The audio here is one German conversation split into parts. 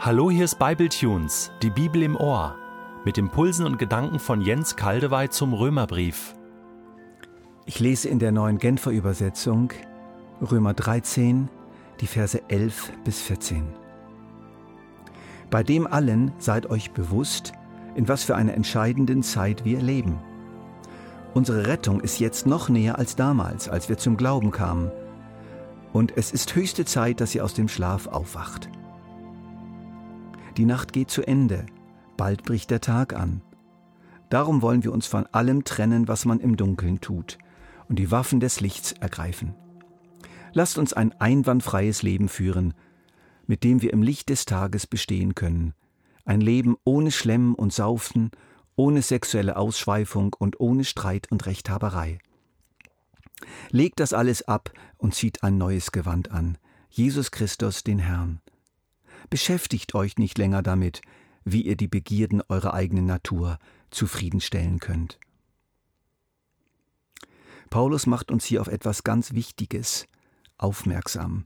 Hallo, hier ist Bibletunes, die Bibel im Ohr, mit Impulsen und Gedanken von Jens Kaldewey zum Römerbrief. Ich lese in der neuen Genfer Übersetzung Römer 13, die Verse 11 bis 14. Bei dem allen seid euch bewusst, in was für einer entscheidenden Zeit wir leben. Unsere Rettung ist jetzt noch näher als damals, als wir zum Glauben kamen. Und es ist höchste Zeit, dass ihr aus dem Schlaf aufwacht. Die Nacht geht zu Ende, bald bricht der Tag an. Darum wollen wir uns von allem trennen, was man im Dunkeln tut, und die Waffen des Lichts ergreifen. Lasst uns ein einwandfreies Leben führen, mit dem wir im Licht des Tages bestehen können. Ein Leben ohne Schlemmen und Saufen, ohne sexuelle Ausschweifung und ohne Streit und Rechthaberei. Legt das alles ab und zieht ein neues Gewand an, Jesus Christus den Herrn. Beschäftigt euch nicht länger damit, wie ihr die Begierden eurer eigenen Natur zufriedenstellen könnt. Paulus macht uns hier auf etwas ganz Wichtiges aufmerksam,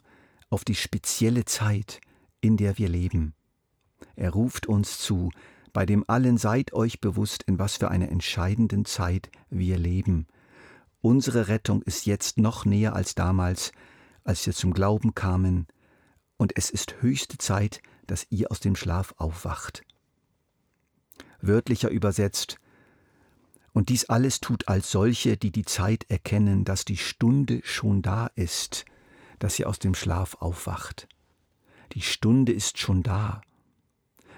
auf die spezielle Zeit, in der wir leben. Er ruft uns zu, bei dem allen seid euch bewusst, in was für einer entscheidenden Zeit wir leben. Unsere Rettung ist jetzt noch näher als damals, als wir zum Glauben kamen, und es ist höchste Zeit, dass ihr aus dem Schlaf aufwacht. Wörtlicher übersetzt, und dies alles tut als solche, die die Zeit erkennen, dass die Stunde schon da ist, dass ihr aus dem Schlaf aufwacht. Die Stunde ist schon da.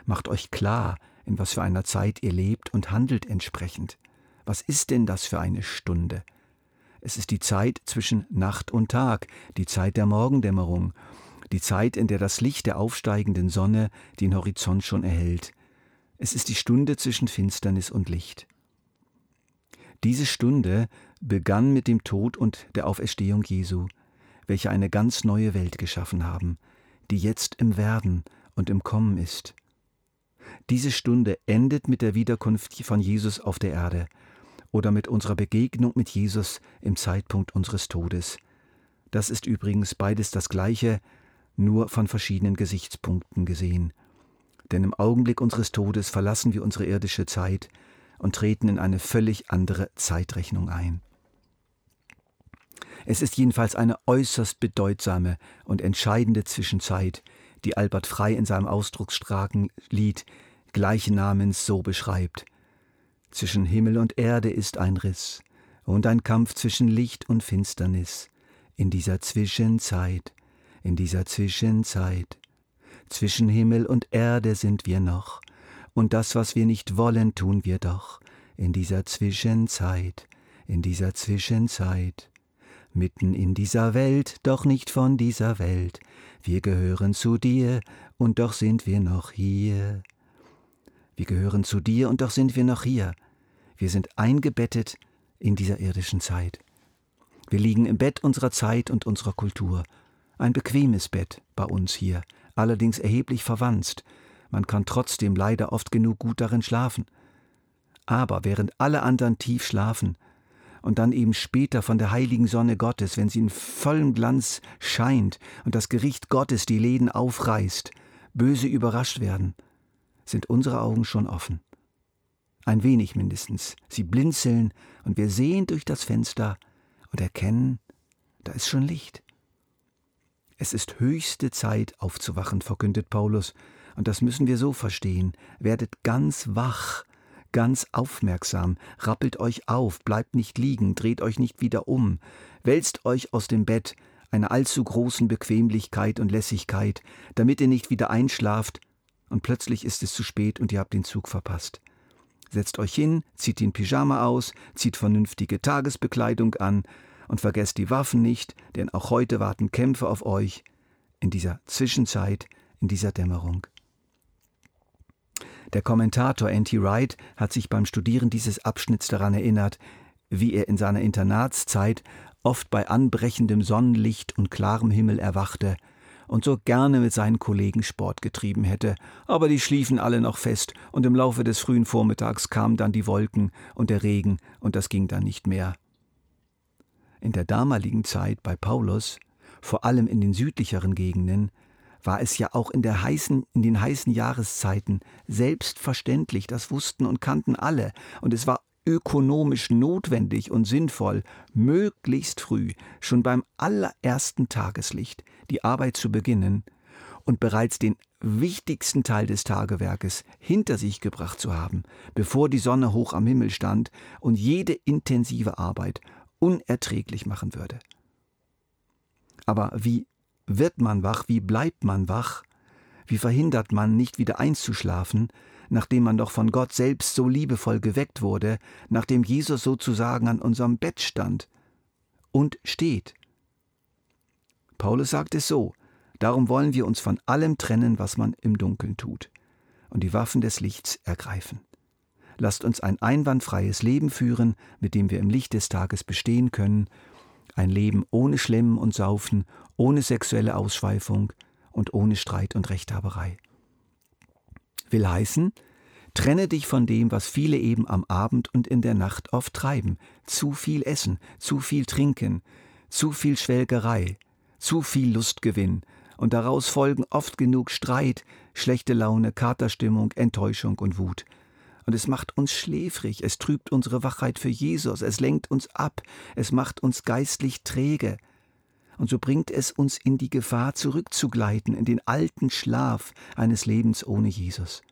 Macht euch klar, in was für einer Zeit ihr lebt und handelt entsprechend. Was ist denn das für eine Stunde? Es ist die Zeit zwischen Nacht und Tag, die Zeit der Morgendämmerung, die Zeit, in der das Licht der aufsteigenden Sonne den Horizont schon erhellt. Es ist die Stunde zwischen Finsternis und Licht. Diese Stunde begann mit dem Tod und der Auferstehung Jesu, welche eine ganz neue Welt geschaffen haben, die jetzt im Werden und im Kommen ist. Diese Stunde endet mit der Wiederkunft von Jesus auf der Erde oder mit unserer Begegnung mit Jesus im Zeitpunkt unseres Todes. Das ist übrigens beides das gleiche, nur von verschiedenen Gesichtspunkten gesehen. Denn im Augenblick unseres Todes verlassen wir unsere irdische Zeit und treten in eine völlig andere Zeitrechnung ein. Es ist jedenfalls eine äußerst bedeutsame und entscheidende Zwischenzeit, die Albert Frei in seinem ausdrucksstarken Lied gleichen Namens so beschreibt. Zwischen Himmel und Erde ist ein Riss und ein Kampf zwischen Licht und Finsternis. In dieser Zwischenzeit in dieser Zwischenzeit. Zwischen Himmel und Erde sind wir noch, und das, was wir nicht wollen, tun wir doch, in dieser Zwischenzeit, in dieser Zwischenzeit. Mitten in dieser Welt, doch nicht von dieser Welt, wir gehören zu dir, und doch sind wir noch hier. Wir gehören zu dir, und doch sind wir noch hier. Wir sind eingebettet in dieser irdischen Zeit. Wir liegen im Bett unserer Zeit und unserer Kultur, ein bequemes Bett bei uns hier, allerdings erheblich verwanzt. Man kann trotzdem leider oft genug gut darin schlafen. Aber während alle anderen tief schlafen und dann eben später von der heiligen Sonne Gottes, wenn sie in vollem Glanz scheint und das Gericht Gottes die Läden aufreißt, böse überrascht werden, sind unsere Augen schon offen. Ein wenig mindestens. Sie blinzeln und wir sehen durch das Fenster und erkennen, da ist schon Licht. Es ist höchste Zeit aufzuwachen, verkündet Paulus, und das müssen wir so verstehen. Werdet ganz wach, ganz aufmerksam, rappelt euch auf, bleibt nicht liegen, dreht euch nicht wieder um, wälzt euch aus dem Bett, einer allzu großen Bequemlichkeit und Lässigkeit, damit ihr nicht wieder einschlaft, und plötzlich ist es zu spät und ihr habt den Zug verpasst. Setzt euch hin, zieht den Pyjama aus, zieht vernünftige Tagesbekleidung an, und vergesst die Waffen nicht, denn auch heute warten Kämpfe auf euch in dieser Zwischenzeit, in dieser Dämmerung. Der Kommentator N.T. Wright hat sich beim Studieren dieses Abschnitts daran erinnert, wie er in seiner Internatszeit oft bei anbrechendem Sonnenlicht und klarem Himmel erwachte und so gerne mit seinen Kollegen Sport getrieben hätte, aber die schliefen alle noch fest, und im Laufe des frühen Vormittags kamen dann die Wolken und der Regen, und das ging dann nicht mehr. In der damaligen Zeit bei Paulus, vor allem in den südlicheren Gegenden, war es ja auch in, der heißen, in den heißen Jahreszeiten selbstverständlich, das wussten und kannten alle, und es war ökonomisch notwendig und sinnvoll, möglichst früh, schon beim allerersten Tageslicht, die Arbeit zu beginnen und bereits den wichtigsten Teil des Tagewerkes hinter sich gebracht zu haben, bevor die Sonne hoch am Himmel stand und jede intensive Arbeit unerträglich machen würde. Aber wie wird man wach? Wie bleibt man wach? Wie verhindert man, nicht wieder einzuschlafen, nachdem man doch von Gott selbst so liebevoll geweckt wurde, nachdem Jesus sozusagen an unserem Bett stand und steht? Paulus sagt es so, darum wollen wir uns von allem trennen, was man im Dunkeln tut, und die Waffen des Lichts ergreifen. Lasst uns ein einwandfreies Leben führen, mit dem wir im Licht des Tages bestehen können ein Leben ohne Schlemmen und Saufen, ohne sexuelle Ausschweifung und ohne Streit und Rechthaberei. Will heißen, trenne dich von dem, was viele eben am Abend und in der Nacht oft treiben. Zu viel Essen, zu viel Trinken, zu viel Schwelgerei, zu viel Lustgewinn, und daraus folgen oft genug Streit, schlechte Laune, Katerstimmung, Enttäuschung und Wut. Und es macht uns schläfrig, es trübt unsere Wachheit für Jesus, es lenkt uns ab, es macht uns geistlich träge. Und so bringt es uns in die Gefahr, zurückzugleiten in den alten Schlaf eines Lebens ohne Jesus.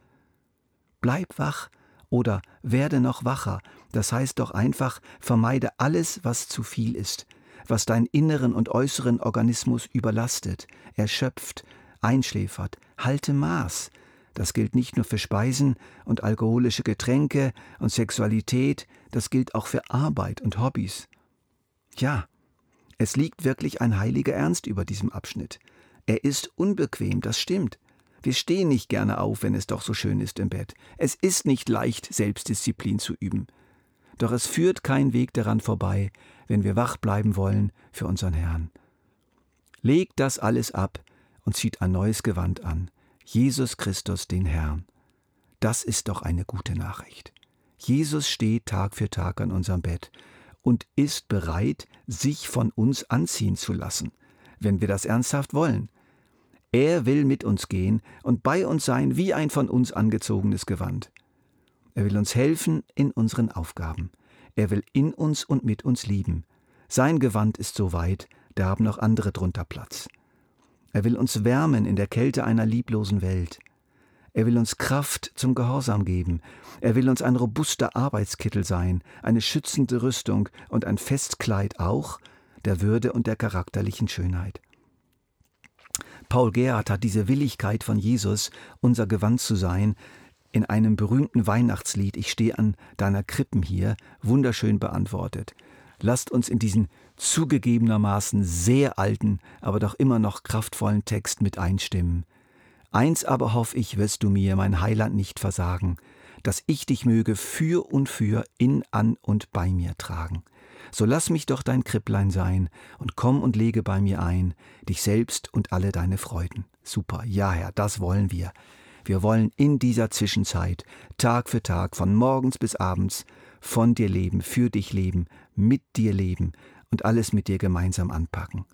Bleib wach oder werde noch wacher, das heißt doch einfach, vermeide alles, was zu viel ist, was deinen inneren und äußeren Organismus überlastet, erschöpft, einschläfert, halte Maß, das gilt nicht nur für Speisen und alkoholische Getränke und Sexualität, das gilt auch für Arbeit und Hobbys. Ja, es liegt wirklich ein heiliger Ernst über diesem Abschnitt. Er ist unbequem, das stimmt. Wir stehen nicht gerne auf, wenn es doch so schön ist im Bett. Es ist nicht leicht, Selbstdisziplin zu üben. Doch es führt kein Weg daran vorbei, wenn wir wach bleiben wollen für unseren Herrn. Legt das alles ab und zieht ein neues Gewand an. Jesus Christus den Herrn. Das ist doch eine gute Nachricht. Jesus steht Tag für Tag an unserem Bett und ist bereit, sich von uns anziehen zu lassen, wenn wir das ernsthaft wollen. Er will mit uns gehen und bei uns sein wie ein von uns angezogenes Gewand. Er will uns helfen in unseren Aufgaben. Er will in uns und mit uns lieben. Sein Gewand ist so weit, da haben noch andere drunter Platz. Er will uns wärmen in der Kälte einer lieblosen Welt. Er will uns Kraft zum Gehorsam geben. Er will uns ein robuster Arbeitskittel sein, eine schützende Rüstung und ein Festkleid auch der Würde und der charakterlichen Schönheit. Paul Gerhardt hat diese Willigkeit von Jesus, unser Gewand zu sein, in einem berühmten Weihnachtslied Ich stehe an deiner Krippen hier wunderschön beantwortet. Lasst uns in diesen zugegebenermaßen sehr alten, aber doch immer noch kraftvollen Text mit einstimmen. Eins aber hoff ich, wirst du mir, mein Heiland, nicht versagen, dass ich dich möge für und für in, an und bei mir tragen. So lass mich doch dein Kripplein sein und komm und lege bei mir ein, dich selbst und alle deine Freuden. Super, ja Herr, das wollen wir. Wir wollen in dieser Zwischenzeit, Tag für Tag, von morgens bis abends, von dir leben, für dich leben, mit dir leben, und alles mit dir gemeinsam anpacken.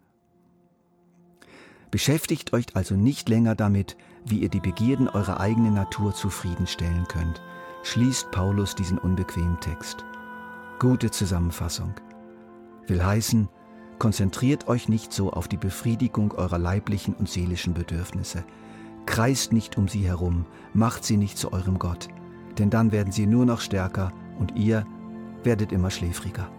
Beschäftigt euch also nicht länger damit, wie ihr die Begierden eurer eigenen Natur zufriedenstellen könnt, schließt Paulus diesen unbequemen Text. Gute Zusammenfassung. Will heißen, konzentriert euch nicht so auf die Befriedigung eurer leiblichen und seelischen Bedürfnisse. Kreist nicht um sie herum, macht sie nicht zu eurem Gott, denn dann werden sie nur noch stärker und ihr werdet immer schläfriger.